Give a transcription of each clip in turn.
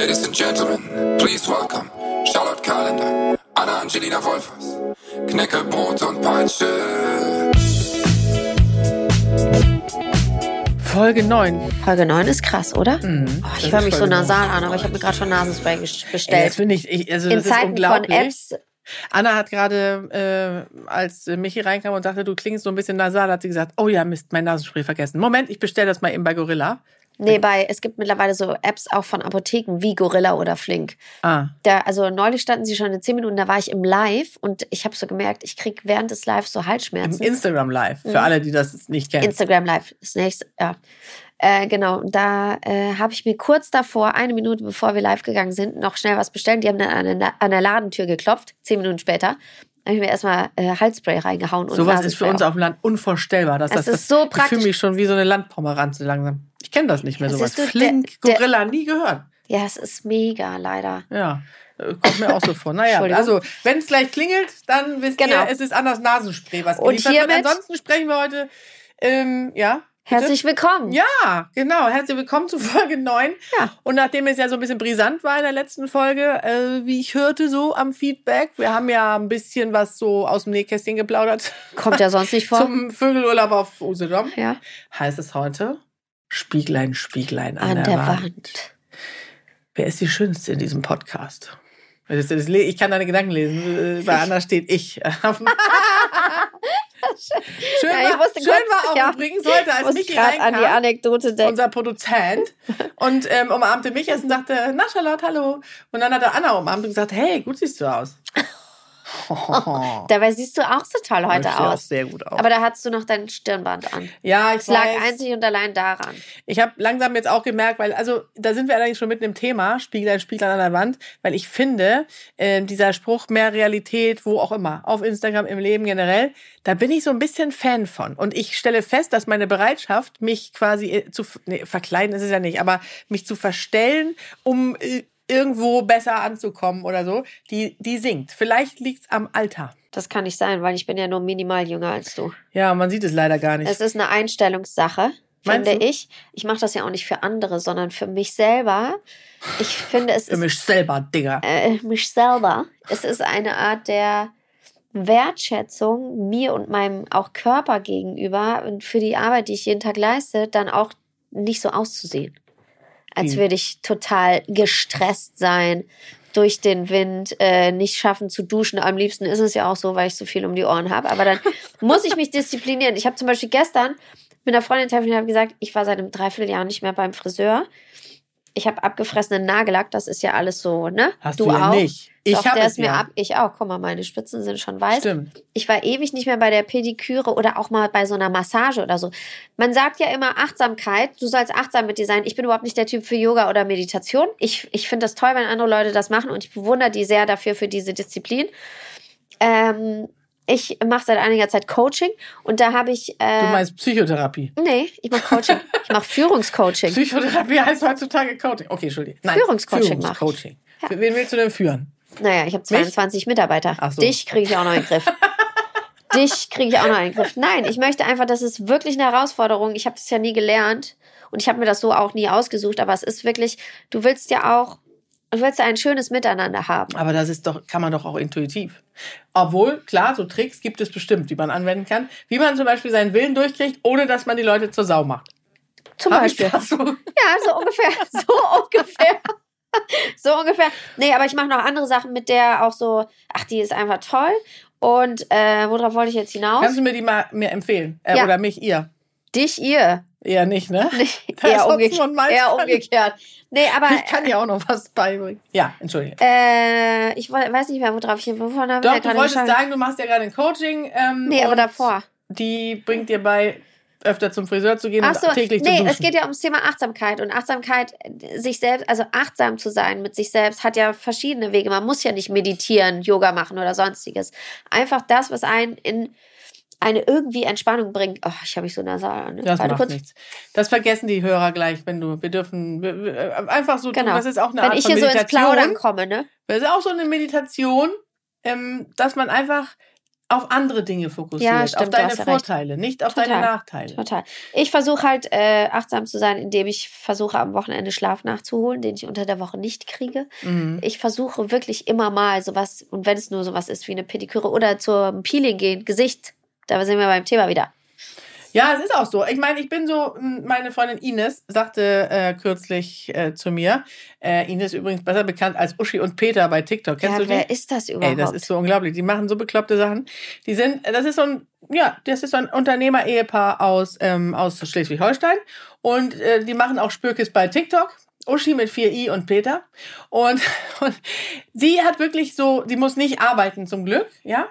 Ladies and gentlemen, please welcome Charlotte Kalender, Anna Angelina Wolfers, Knäckebrot und Peitsche. Folge 9. Folge 9 ist krass, oder? Mhm. Oh, ich ist höre mich so nasal 9. an, aber ich habe mir gerade schon Nasenspray ges- Ey, bestellt. das finde ich, ich, also In das ist Zeiten von unglaublich. Apps. Anna hat gerade, äh, als Michi reinkam und sagte, du klingst so ein bisschen nasal, hat sie gesagt, oh ja, Mist, mein Nasenspray vergessen. Moment, ich bestelle das mal eben bei Gorilla. Nee, bei, es gibt mittlerweile so Apps auch von Apotheken wie Gorilla oder Flink. Ah, Da, also neulich standen sie schon in 10 Minuten, da war ich im Live und ich habe so gemerkt, ich krieg während des Lives so im Halsschmerzen. Instagram Live, Mhm. für alle, die das nicht kennen. Instagram Live, das nächste, ja. Äh, genau, da äh, habe ich mir kurz davor, eine Minute bevor wir live gegangen sind, noch schnell was bestellt. Die haben dann an der, an der Ladentür geklopft, zehn Minuten später. habe ich mir erstmal äh, Halsspray reingehauen. und Sowas ist für uns auf dem Land unvorstellbar. Dass Es das, ist so Ich praktisch. fühle mich schon wie so eine Landpomeranze langsam. Ich kenne das nicht mehr, siehst du, Flink, der- der- Gorilla, nie gehört. Ja, es ist mega, leider. Ja, äh, kommt mir auch so vor. Naja, also, wenn es gleich klingelt, dann wisst Genau. ihr, es ist anders Nasenspray, was Und geliefert wird. hiermit- Ansonsten sprechen wir heute, ähm, ja. Herzlich willkommen. Ja, genau. Herzlich willkommen zu Folge 9. Ja. Und nachdem es ja so ein bisschen brisant war in der letzten Folge, äh, wie ich hörte so am Feedback, wir haben ja ein bisschen was so aus dem Nähkästchen geplaudert Kommt ja sonst nicht vor. zum Vögelurlaub auf Usedom. ja. Heißt es heute Spieglein, Spieglein an, An der, Wand. Wer ist die Schönste in diesem Podcast? Ich kann deine Gedanken lesen. Äh, Bei Anna steht ich. schön Ja, ich war, schön kurz- war auch ja. übrigens heute, Ich als Michi gerade an die reinkam, Anekdote denken. unser Produzent, und ähm, umarmte mich erst und sagte, na Charlotte, hallo. Und dann hat er Anna umarmt und gesagt, hey, gut siehst du aus. Dabei siehst du auch so toll heute Ich sehe auch aus. sehr gut aus. Aber da hattest du noch dein Stirnband an. ja, ich Es lag weiß. einzig und allein daran. Ich habe langsam jetzt auch gemerkt, weil, also da sind wir allerdings schon mitten im Thema, Spieglein, Spieglein an der Wand, weil ich finde, äh, dieser Spruch, mehr Realität, wo auch immer, auf Instagram, im Leben generell, da bin ich so ein bisschen Fan von. Und ich stelle fest, dass meine Bereitschaft, mich quasi äh, zu, nee, verkleiden ist es ja nicht, aber mich zu verstellen, um äh, irgendwo besser anzukommen oder so, die, die sinkt. Vielleicht liegt's am Alter. Das kann nicht sein, weil ich bin ja nur minimal jünger als du. Ja, man sieht es leider gar nicht. Es ist eine Einstellungssache, Meinst finde du? ich. Ich mache das ja auch nicht für andere, sondern für mich selber. Ich finde, es Für ist mich selber, Digga. äh, mich selber. Es ist eine Art der Wertschätzung mir und meinem auch Körper gegenüber und für die Arbeit, die ich jeden Tag leiste, dann auch nicht so auszusehen. Als Wie? würde ich total gestresst sein, durch den Wind, äh, nicht schaffen zu duschen. Am liebsten ist es ja auch so, weil ich so viel um die Ohren habe. Aber dann muss ich mich disziplinieren. Ich habe zum Beispiel gestern mit einer Freundin telefoniert und habe gesagt, ich war seit einem Dreivierteljahr nicht mehr beim Friseur. Ich habe abgefressenen Nagellack, das ist ja alles so, ne? Hast du, ja nicht. Ich Doch, habe der es ist mir ja. ab. Ich auch. Guck mal, meine Spitzen sind schon weiß. Stimmt. Ich war ewig nicht mehr bei der Pediküre oder auch mal bei so einer Massage oder so. Man sagt ja immer Achtsamkeit. Du sollst achtsam mit dir sein. Ich bin überhaupt nicht der Typ für Yoga oder Meditation. Ich, ich finde das toll, wenn andere Leute das machen und ich bewundere die sehr dafür für diese Disziplin. Ähm, ich mache seit einiger Zeit Coaching und da habe ich. Äh, Du meinst Psychotherapie. Nee, ich mache Coaching. ich mache Führungscoaching. Psychotherapie heißt heutzutage Coaching. Okay, Entschuldigung. Nein, Führungscoaching. Führungscoaching. Ja. Wen willst du denn führen? Naja, ich habe 22 Mitarbeiter. Ach so. Dich kriege ich auch noch in den Griff. Dich kriege ich auch noch in den Griff. Nein, ich möchte einfach, das ist wirklich eine Herausforderung. Ich habe das ja nie gelernt und ich habe mir das so auch nie ausgesucht, aber es ist wirklich, du willst ja auch, du willst ja ein schönes Miteinander haben. Aber das ist doch, kann man doch auch intuitiv. Obwohl, klar, so Tricks gibt es bestimmt, die man anwenden kann. Wie man zum Beispiel seinen Willen durchkriegt, ohne dass man die Leute zur Sau macht. Zum Hab Beispiel. so? Ja, so ungefähr. So ungefähr. So ungefähr. Nee, aber ich mache noch andere Sachen mit der auch so, ach, die ist einfach toll. Und äh, worauf wollte ich jetzt hinaus? Kannst du mir die mal mir empfehlen? Äh, Ja. Oder mich, ihr? Dich, ihr. Eher nicht, ne? Nee, eher, umgekehrt. eher umgekehrt. Nee, aber Ich kann dir auch noch was beibringen. Ja, entschuldige. äh, ich weiß nicht mehr, worauf ich wovon haben Doch, du wolltest sagen, du machst ja gerade ein Coaching. Ähm, Nee, aber davor. Die bringt dir bei, öfter zum Friseur zu gehen Ach so, und täglich zu nee, duschen. es geht ja ums Thema Achtsamkeit und Achtsamkeit, äh, sich selbst, also achtsam zu sein mit sich selbst, hat ja verschiedene Wege. Man muss ja nicht meditieren, Yoga machen oder sonstiges. Einfach das, was einen in eine irgendwie Entspannung bringt. Oh, ich habe mich so nasal an. Das Warte macht nichts. Das vergessen die Hörer gleich, wenn du, wir dürfen, wir, wir, einfach so tun, Genau. das ist auch eine Wenn Art ich hier so ins Meditation. Plaudern komme, ne? das ist auch so eine Meditation, ähm, dass man einfach auf andere Dinge fokussiert, Ja, auf stimmt, du deine ja recht. Vorteile, nicht auf deine Total. Nachteile. Total. Ich versuche halt äh, achtsam zu sein, indem ich versuche, am Wochenende Schlaf nachzuholen, den ich unter der Woche nicht kriege. Mhm. Ich versuche wirklich immer mal sowas, und wenn es nur sowas ist wie eine Pediküre oder zum Peeling gehen, Gesicht, da sind wir beim Thema wieder. Ja, es ist auch so. Ich meine, ich bin so, meine Freundin Ines sagte äh, kürzlich äh, zu mir, äh, Ines übrigens besser bekannt als Uschi und Peter bei TikTok. Kennst ja, du wer ist das überhaupt? Ey, das ist so unglaublich. Die machen so bekloppte Sachen. Die sind, das ist so ein, ja, das ist so ein Unternehmer-Ehepaar aus, ähm, aus Schleswig-Holstein. Und äh, die machen auch Spürkes bei TikTok. Uschi mit 4i und Peter. Und, und sie hat wirklich so, sie muss nicht arbeiten zum Glück, ja.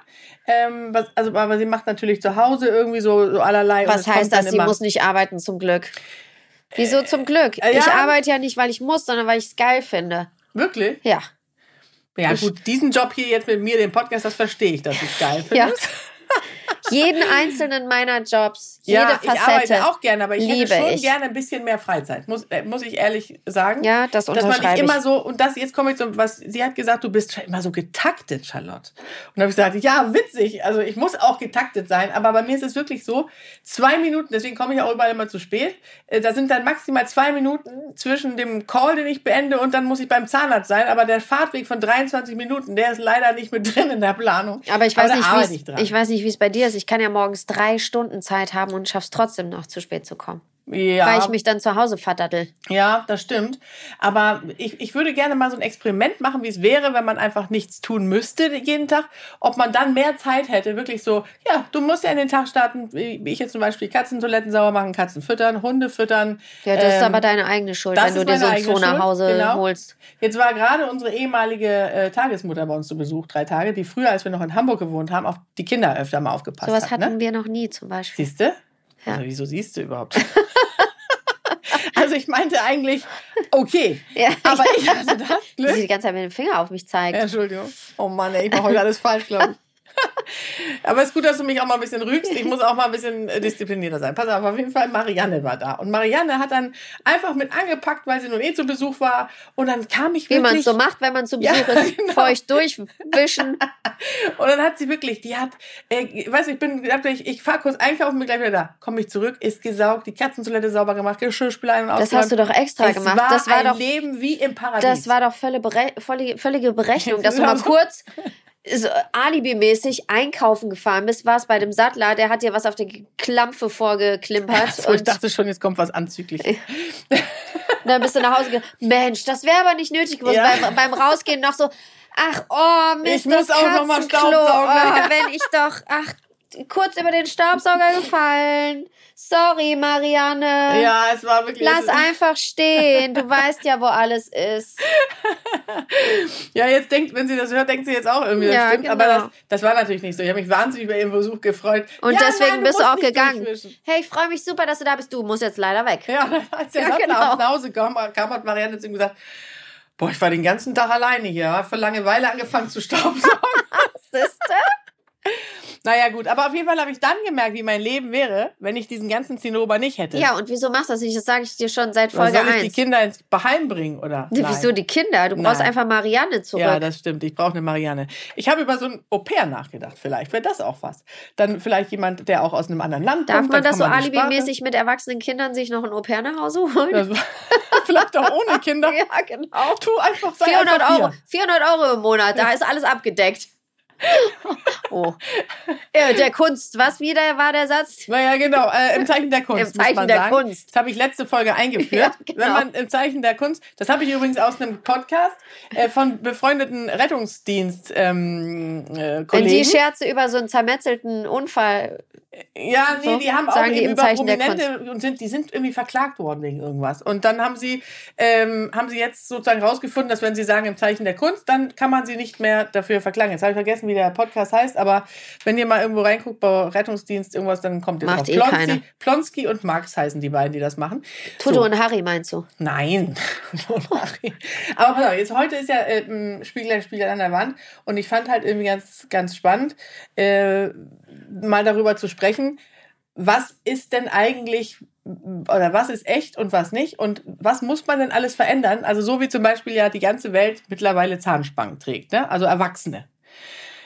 Ähm, was, also, aber sie macht natürlich zu Hause irgendwie so, so allerlei. Was es kommt heißt das? Sie muss nicht arbeiten zum Glück. Wieso zum Glück? Äh, ja. Ich arbeite ja nicht, weil ich muss, sondern weil ich es geil finde. Wirklich? Ja. Ja, Ich- gut, diesen Job hier jetzt mit mir, den Podcast, das verstehe ich, dass ich geil finde. Ja. Jeden einzelnen meiner Jobs, jede Ja, ich Facette. arbeite auch gerne, aber ich hätte liebe schon ich. gerne ein bisschen mehr Freizeit, muss, äh, muss ich ehrlich sagen. Ja, das dass man unterschreibe nicht immer ich. so, und das, jetzt komme ich zu was, sie hat gesagt, du bist immer so getaktet, Charlotte. Und da habe ich gesagt, ja, witzig, also ich muss auch getaktet sein, aber bei mir ist es wirklich so, zwei Minuten, deswegen komme ich auch überall immer zu spät, äh, da sind dann maximal zwei Minuten zwischen dem Call, den ich beende, und dann muss ich beim Zahnarzt sein, aber der Fahrtweg von 23 Minuten, der ist leider nicht mit drin in der Planung. Aber ich weiß, nicht, ich dran. ich weiß nicht, wie es bei dir ist. Ich kann ja morgens drei Stunden Zeit haben und schaff's trotzdem noch zu spät zu kommen. Ja. Weil ich mich dann zu Hause verdattel. Ja, das stimmt. Aber ich, ich würde gerne mal so ein Experiment machen, wie es wäre, wenn man einfach nichts tun müsste jeden Tag. Ob man dann mehr Zeit hätte. Wirklich so, ja, du musst ja in den Tag starten, wie ich jetzt zum Beispiel Katzentoiletten sauber machen, Katzen füttern, Hunde füttern. Ja, das ist Ähm, aber deine eigene Schuld, wenn du ist dir so meine ein Zoo eigene nach Hause genau. holst. Jetzt war gerade unsere ehemalige äh, Tagesmutter bei uns zu Besuch, drei Tage, die früher, als wir noch in Hamburg gewohnt haben, auf die Kinder öfter mal aufgepasst Sowas hat. hatten Ne? wir noch nie zum Beispiel. Siehst du? Ja. Also, wieso siehst du überhaupt? also ich meinte eigentlich, okay. Ja. Aber ich hatte das Glück. sie die ganze Zeit mit dem Finger auf mich zeigt. Entschuldigung. Oh Mann, ey, ich mache heute alles falsch, glaube ich. Aber es ist gut, dass du mich auch mal ein bisschen rügst. Ich muss auch mal ein bisschen äh, disziplinierter sein. Pass auf, auf jeden Fall, Marianne war da. Und Marianne hat dann einfach mit angepackt, weil sie nun eh zu Besuch war. Und dann kam ich Wie man wirklich... es so macht, wenn man zu Ja, Besuch ist. genau. Feucht durchwischen. Und dann hat sie wirklich, die hat, äh, weiß ich bin, ich, ich fahr kurz einkaufen, bin gleich wieder da. Komme ich zurück, ist gesaugt, die Katzentoilette sauber gemacht, Geschirrspüler ein- und Das hast du doch extra es gemacht. War das war ein doch Leben wie im Paradies. Das war doch völlige, Bere völlige, völlige Berechnung, dass du mal Ja, so. kurz so alibimäßig einkaufen gefahren bist, warst bei dem Sattler, der hat dir was auf der Klampfe vorgeklimpert so, ich dachte schon, jetzt kommt was Anzügliches. dann bist du nach Hause gegangen. Mensch, das wäre aber nicht nötig gewesen. Ja. Beim, beim Rausgehen noch so, ach, oh, Mist, Ich muss das auch noch mal Katzenklo. Staubsaugen. Oh, wenn ich doch, ach, kurz über den Staubsauger gefallen. Sorry, Marianne. Ja, es war wirklich. Lass einfach stehen. Du weißt ja, wo alles ist. Ja, jetzt denkt, wenn sie das hört, denkt sie jetzt auch irgendwie, das Ja, stimmt. Aber genau. das, das war natürlich nicht so. Ich habe mich wahnsinnig über ihren Besuch gefreut. Und ja, deswegen nein, bist du auch gegangen. Hey, ich freue mich super, dass du da bist. Du musst jetzt leider weg. Ja, als der Ja, genau. nach Hause kam, kam, hat Marianne zu ihm gesagt, boah, ich war den ganzen Tag alleine hier, hab für Langeweile angefangen zu staubsaugen. Siehste? Naja, gut, aber auf jeden Fall habe ich dann gemerkt, wie mein Leben wäre, wenn ich diesen ganzen Zinnober nicht hätte. Ja, und wieso machst du das nicht? Das sage ich dir schon seit Was Folge soll ich die 1. Kinder ins Beheim bringen, oder? Nein. Wieso die Kinder? Du brauchst Nein. einfach Marianne zurück. Ja, das stimmt. Ich brauche eine Marianne. Ich habe über so ein Au-pair nachgedacht. Vielleicht wäre das auch was. Dann vielleicht jemand, der auch aus einem anderen Land Darf kommt. man dann das so alibimäßig mit erwachsenen Kindern sich noch ein Au-pair nach Hause holen? Vielleicht auch ohne Kinder. ja, genau. Tu einfach sei 400 einfach Euro, hier. 400 Euro im Monat, da ist alles abgedeckt. Oh. Ja, der Kunst, was wieder war der Satz? Naja, genau, äh, im Zeichen der Kunst. Im Zeichen der sagen. Kunst. Das habe ich letzte Folge eingeführt. Ja, genau. Wenn man im Zeichen der Kunst, das habe ich übrigens aus einem Podcast äh, von befreundeten Rettungsdienst ähm, äh, Wenn die Kollegen. Scherze über so einen zermetzelten Unfall. Ja, nee, So, die haben auch die über Prominente und sind, die sind irgendwie verklagt worden wegen irgendwas. Und dann haben sie, ähm, haben sie jetzt sozusagen rausgefunden, dass wenn sie sagen im Zeichen der Kunst, dann kann man sie nicht mehr dafür verklagen. Jetzt habe ich vergessen, wie der Podcast heißt, aber wenn ihr mal irgendwo reinguckt bei Rettungsdienst irgendwas, dann kommt ihr Macht drauf. eh keiner. Plonski und Max heißen die beiden, die das machen. Toto So. und Harry meinst du? Nein. Aber pass auf, jetzt heute ist ja äh, Spiegel ein Spiegel an der Wand und ich fand halt irgendwie ganz, ganz spannend, äh, mal darüber zu sprechen, was ist denn eigentlich oder was ist echt und was nicht und was muss man denn alles verändern? Also so wie zum Beispiel ja die ganze Welt mittlerweile Zahnspangen trägt, ne? also Erwachsene.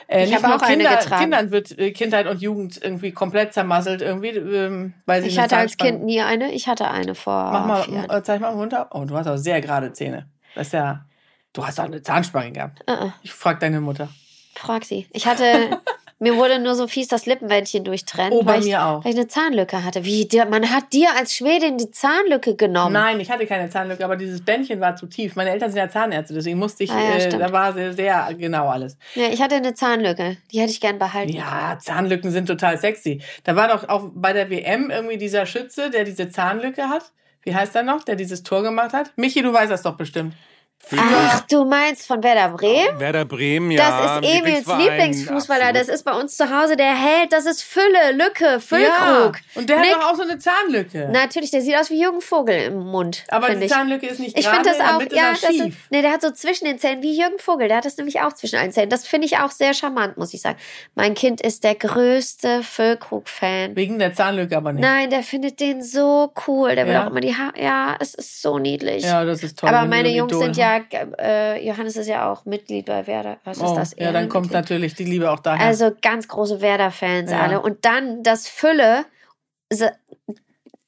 Äh, Ich nicht habe auch eine Kinder, getragen. Kindern wird äh, Kindheit und Jugend irgendwie komplett zermasselt, irgendwie, ähm, weil sie Ich eine hatte als Kind nie eine. Ich hatte eine vor Mach mal, vier äh, zeig mal runter. Oh, du hast auch sehr gerade Zähne. Das ist ja. Du hast auch eine Zahnspange gehabt. Äh, äh, Ich frag deine Mutter. frag sie. Ich hatte, mir wurde nur so fies das Lippenbändchen durchtrennen, Oh, bei weil, ich, mir auch. weil ich eine Zahnlücke hatte. Wie, der, man hat dir als Schwedin die Zahnlücke genommen. Nein, ich hatte keine Zahnlücke, aber dieses Bändchen war zu tief. Meine Eltern sind ja Zahnärzte, deswegen musste ich, Ah ja, äh, da war sehr, sehr genau alles. Ja, ich hatte eine Zahnlücke. Die hätte ich gern behalten. Ja, Zahnlücken sind total sexy. Da war doch auch bei der WM irgendwie dieser Schütze, der diese Zahnlücke hat. Wie heißt er noch, der dieses Tor gemacht hat? Michi, du weißt das doch bestimmt. Ach, du meinst von Werder Bremen? Werder Bremen, ja. Das ist Emils Lieblingsfußballer. absolut. Das ist bei uns zu Hause der Held. Das ist Fülle, Lücke, Ja, Füllkrug. und der Nick- hat doch auch so eine Zahnlücke. Natürlich, der sieht aus wie Jürgen Vogel im Mund. aber die ich. Zahnlücke ist nicht Ich gerade, finde das auch, ja, das ist, schief. nee, der hat so zwischen den Zähnen wie Jürgen Vogel. Der hat das nämlich auch zwischen allen Zähnen. Das finde ich auch sehr charmant, muss ich sagen. Mein Kind ist der größte Füllkrug-Fan. Wegen der Zahnlücke aber nicht. Nein, der findet den so cool. Der will Ja? auch immer die Haare. Ja, es ist so niedlich. Ja, das ist toll. Aber meine Jungs Idol sind ja, äh, Johannes ist ja auch Mitglied bei Werder. Was Oh, ist das? ja, dann kommt natürlich die Liebe auch daher. Also ganz große Werder-Fans Ja. alle. Und dann das Fülle,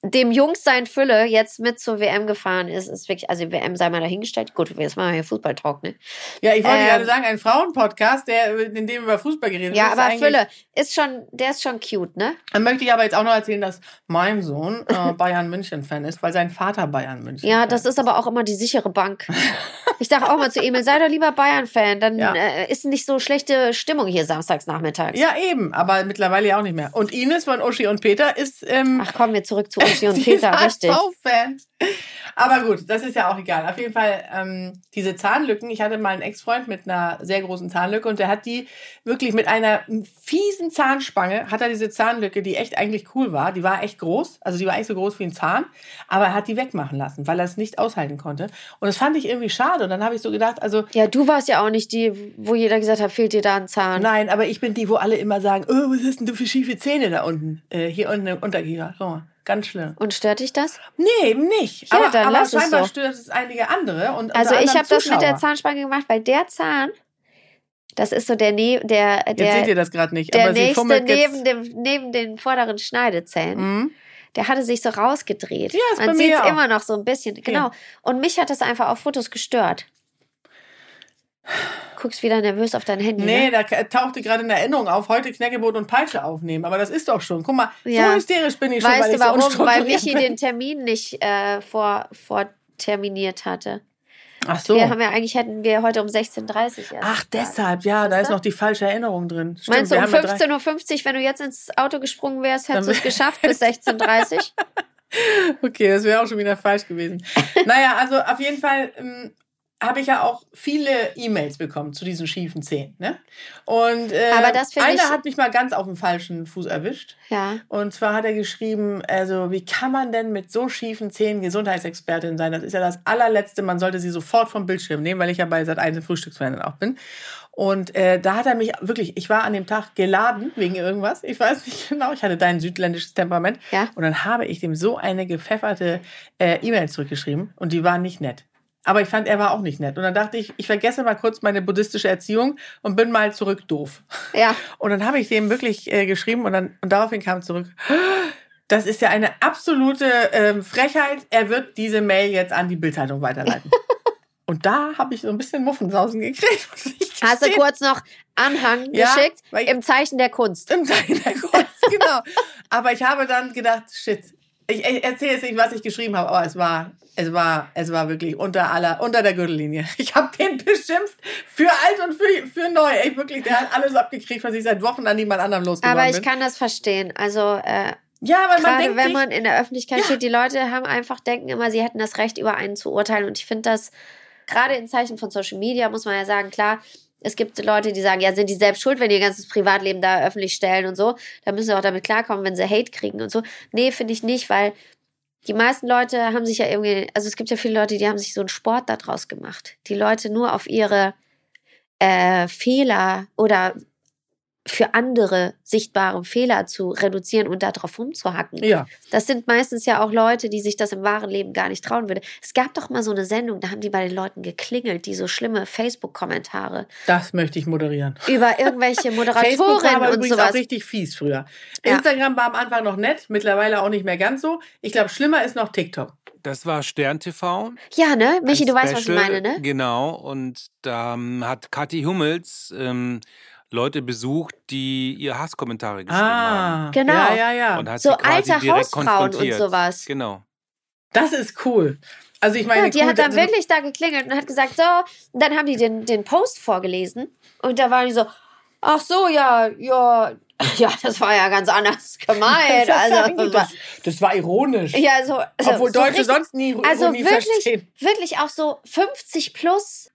dem Jungs sein Fülle jetzt mit zur WM gefahren ist, ist wirklich, also WM sei mal dahingestellt. Gut, jetzt machen wir hier Fußball-Talk, ne? ja, ich wollte ähm, gerade sagen, ein Frauenpodcast, der, in dem über Fußball geredet Ja, wird. ist aber Fülle ist schon, der ist schon cute, ne? Dann möchte ich aber jetzt auch noch erzählen, dass mein Sohn äh, Bayern München-Fan ist, weil sein Vater Bayern München Ja, das ist aber auch immer die sichere Bank. Ich sage auch mal zu Emil, sei doch lieber Bayern-Fan, dann Ja. äh, ist nicht so schlechte Stimmung hier samstags nachmittags. Ja, eben, aber mittlerweile ja auch nicht mehr. Und Ines von Uschi und Peter ist ähm, Ach, kommen wir zurück zu Uschi und Peter, ist richtig. HSV-Fan. Aber gut, das ist ja auch egal. Auf jeden Fall, ähm, diese Zahnlücken, ich hatte mal einen Ex-Freund mit einer sehr großen Zahnlücke und der hat die wirklich mit einer fiesen Zahnspange, hat er diese Zahnlücke, die echt eigentlich cool war, die war echt groß, also die war eigentlich so groß wie ein Zahn, aber er hat die wegmachen lassen, weil er es nicht aushalten konnte. Und das fand ich irgendwie schade. Und dann habe ich so gedacht, also Ja, du warst ja auch nicht die, wo jeder gesagt hat, fehlt dir da ein Zahn. Nein, aber ich bin die, wo alle immer sagen, oh, was hast denn du für schiefe Zähne da unten? Äh, hier unten im Unterkiefer. Guck mal, ganz schlimm. Und stört dich das? Nee, eben nicht. Ja, aber dann aber lass es scheinbar so. stört es einige andere. Und Also ich habe das mit der. Zahnspange gemacht, weil der Zahn, das ist so der ne der Jetzt seht der ihr das gerade nicht, der aber sie nächste neben dem neben den vorderen Schneidezähnen. Mhm. Der hatte sich so rausgedreht. Ja, ist Man sieht es immer noch so ein bisschen. Genau. Und mich hat das einfach auf Fotos gestört. Guckst wieder nervös auf dein Handy. Nee, Ne? da tauchte gerade eine Erinnerung auf, heute Knäckebrot und Peitsche aufnehmen. Aber das ist doch schon. Guck mal, Ja. so hysterisch bin ich schon, Weißt du ich so warum? Weil Michi bin. den Termin nicht äh, vor, vorterminiert hatte. Ach so. Wir haben ja eigentlich hätten wir heute um 16.30 Uhr. Ach, deshalb, ja, da ist noch die falsche Erinnerung drin. Stimmt, Meinst du um haben ja drei- 15.50 Uhr, wenn du jetzt ins Auto gesprungen wärst, hättest du es geschafft bis 16.30 Uhr? Okay, das wäre auch schon wieder falsch gewesen. naja, also auf jeden Fall ähm, habe ich ja auch viele E-Mails bekommen zu diesen schiefen Zähnen. Ne? Und äh, Aber das finde einer hat mich mal ganz auf dem falschen Fuß erwischt. Ja. Und zwar hat er geschrieben, also wie kann man denn mit so schiefen Zähnen Gesundheitsexpertin sein? Das ist ja das allerletzte. Man sollte sie sofort vom Bildschirm nehmen, weil ich ja bei seit einem Frühstücksfernsehen auch bin. Und äh, da hat er mich wirklich, ich war an dem Tag geladen wegen irgendwas. Ich weiß nicht genau. Ich hatte dein südländisches Temperament. Ja. Und dann habe ich dem so eine gepfefferte äh, E-Mail zurückgeschrieben und die war nicht nett. Aber ich fand, er war auch nicht nett. Und dann dachte ich, ich vergesse mal kurz meine buddhistische Erziehung und bin mal zurück doof. Ja. Und dann habe ich dem wirklich äh, geschrieben und dann und daraufhin kam zurück. Das ist ja eine absolute ähm, Frechheit. Er wird diese Mail jetzt an die Bildzeitung weiterleiten. und da habe ich so ein bisschen Muffensausen gekriegt. Hast du kurz noch Anhang Ja, geschickt? Im Zeichen der Kunst. Im Zeichen der Kunst, genau. Aber ich habe dann gedacht, shit. Ich, ich erzähle jetzt nicht, was ich geschrieben habe, aber es war, es war, es war wirklich unter aller, unter der Gürtellinie. Ich habe den beschimpft für alt und für, für neu. Ey, wirklich, der hat alles abgekriegt, was ich seit Wochen an niemand anderem losgeworden Aber ich bin. kann das verstehen. Also äh, ja, weil man denkt wenn man in der Öffentlichkeit Ja. steht, die Leute haben einfach denken immer, sie hätten das Recht, über einen zu urteilen. Und ich finde das gerade in Zeichen von Social Media muss man ja sagen, klar. Es gibt Leute, die sagen, ja, sind die selbst schuld, wenn die ihr ganzes Privatleben da öffentlich stellen und so. Da müssen sie auch damit klarkommen, wenn sie Hate kriegen und so. Nee, finde ich nicht, weil die meisten Leute haben sich ja irgendwie, also es gibt ja viele Leute, die haben sich so einen Sport daraus gemacht. Die Leute nur auf ihre äh, Fehler oder für andere sichtbare Fehler zu reduzieren und darauf rumzuhacken. Ja. Das sind meistens ja auch Leute, die sich das im wahren Leben gar nicht trauen würden. Es gab doch mal so eine Sendung, da haben die bei den Leuten geklingelt, die so schlimme Facebook-Kommentare Das möchte ich moderieren. über irgendwelche Facebook war Moderatorinnen aber und übrigens sowas. auch richtig fies früher. Ja. Instagram war am Anfang noch nett, mittlerweile auch nicht mehr ganz so. Ich glaube, schlimmer ist noch TikTok. Das war Stern TV. Ja, ne? Michi, du weißt, was ich Special, meine, ne? Genau. Und da ähm, hat Kathi Hummels ähm, Leute besucht, die ihr Hasskommentare geschrieben haben. Ah, Genau. Ja, ja, ja. Und hat So sie quasi alte direkt Hausfrauen und sowas. Genau. Das ist cool. Also ich meine, Ja, die cool, hat dann also- wirklich da geklingelt und hat gesagt, so, und dann haben die den, den Post vorgelesen und da waren die so, ach so, ja, ja, ja, das war ja ganz anders gemeint. Das, Also, das, das war ironisch. ja, so, so Obwohl so Deutsche richtig- sonst nie also Ironie wirklich, verstehen. wirklich auch so 50 plus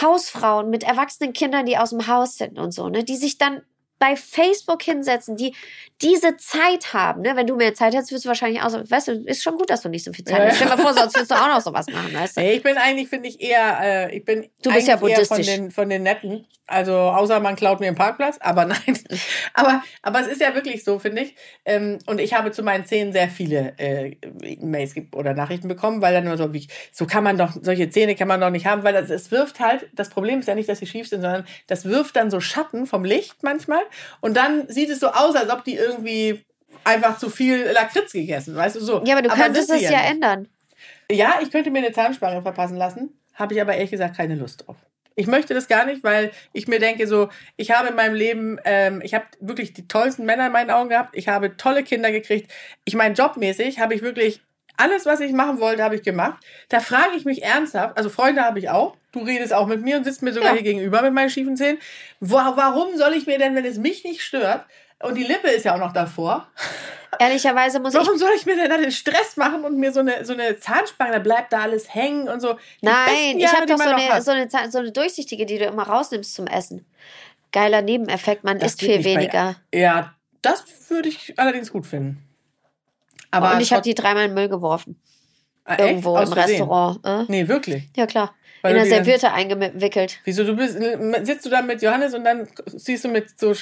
Hausfrauen mit erwachsenen Kindern, die aus dem Haus sind und so, ne, die sich dann bei Facebook hinsetzen, die diese Zeit haben, ne? Wenn du mehr Zeit hättest, würdest du wahrscheinlich auch so, weißt du, ist schon gut, dass du nicht so viel Zeit hast. Stell dir mal vor, sonst würdest du auch noch sowas machen, weißt du? Ich bin eigentlich, finde ich, eher, äh, ich bin Du bist ja eher von buddhistisch. den, von den Netten. Also, außer man klaut mir einen Parkplatz, aber nein. aber, aber es ist ja wirklich so, finde ich. Ähm, und ich habe zu meinen Zähnen sehr viele äh, Mails oder Nachrichten bekommen, weil dann nur so, wie, so kann man doch, solche Zähne kann man doch nicht haben, weil das, es wirft halt, das Problem ist ja nicht, dass sie schief sind, sondern das wirft dann so Schatten vom Licht manchmal. Und dann sieht es so aus, als ob die irgendwie einfach zu viel Lakritz gegessen, weißt du so. Ja, aber du könntest sind es sie ja ändern. Ja, ich könnte mir eine Zahnspange verpassen lassen, habe ich aber ehrlich gesagt keine Lust drauf. Ich möchte das gar nicht, weil ich mir denke, so, ich habe in meinem Leben, ähm, ich habe wirklich die tollsten Männer in meinen Augen gehabt, ich habe tolle Kinder gekriegt. Ich meine, jobmäßig habe ich wirklich alles, was ich machen wollte, habe ich gemacht. Da frage ich mich ernsthaft, also Freunde habe ich auch, du redest auch mit mir und sitzt mir sogar Ja. hier gegenüber mit meinen schiefen Zähnen. Wo, warum soll ich mir denn, wenn es mich nicht stört, und die Lippe ist ja auch noch davor, Ehrlicherweise muss ich. Warum soll ich mir denn da den Stress machen und mir so eine, so eine Zahnspange, da bleibt da alles hängen und so. Die Nein, besten ich Jahre, habe doch so eine, so, eine, Za- so eine durchsichtige, die du immer rausnimmst zum Essen. Geiler Nebeneffekt, man Das isst viel nicht bei- weniger. Ja, das würde ich allerdings gut finden. Aber und ich habe die dreimal in den Müll geworfen. Ah? Irgendwo im? Restaurant. Äh? Nee, wirklich. Ja, klar. In der die dann- Serviette eingewickelt. Wieso, du bist, sitzt du da mit Johannes und dann siehst du mit so